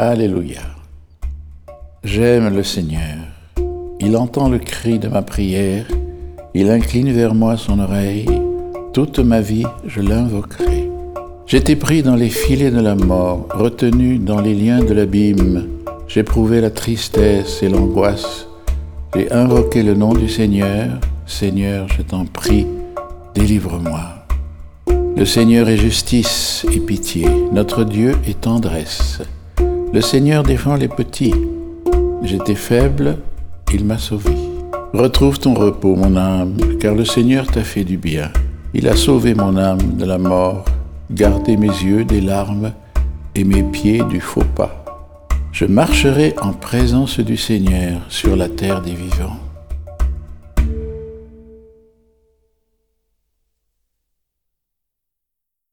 Alléluia. J'aime le Seigneur. Il entend le cri de ma prière. Il incline vers moi son oreille. Toute ma vie, je l'invoquerai. J'étais pris dans les filets de la mort, retenu dans les liens de l'abîme. J'éprouvais la tristesse et l'angoisse. J'ai invoqué le nom du Seigneur. Seigneur, je t'en prie, délivre-moi. Le Seigneur est justice et pitié. Notre Dieu est tendresse. Le Seigneur défend les petits. J'étais faible, il m'a sauvé. Retrouve ton repos, mon âme, car le Seigneur t'a fait du bien. Il a sauvé mon âme de la mort, gardé mes yeux des larmes et mes pieds du faux pas. Je marcherai en présence du Seigneur sur la terre des vivants.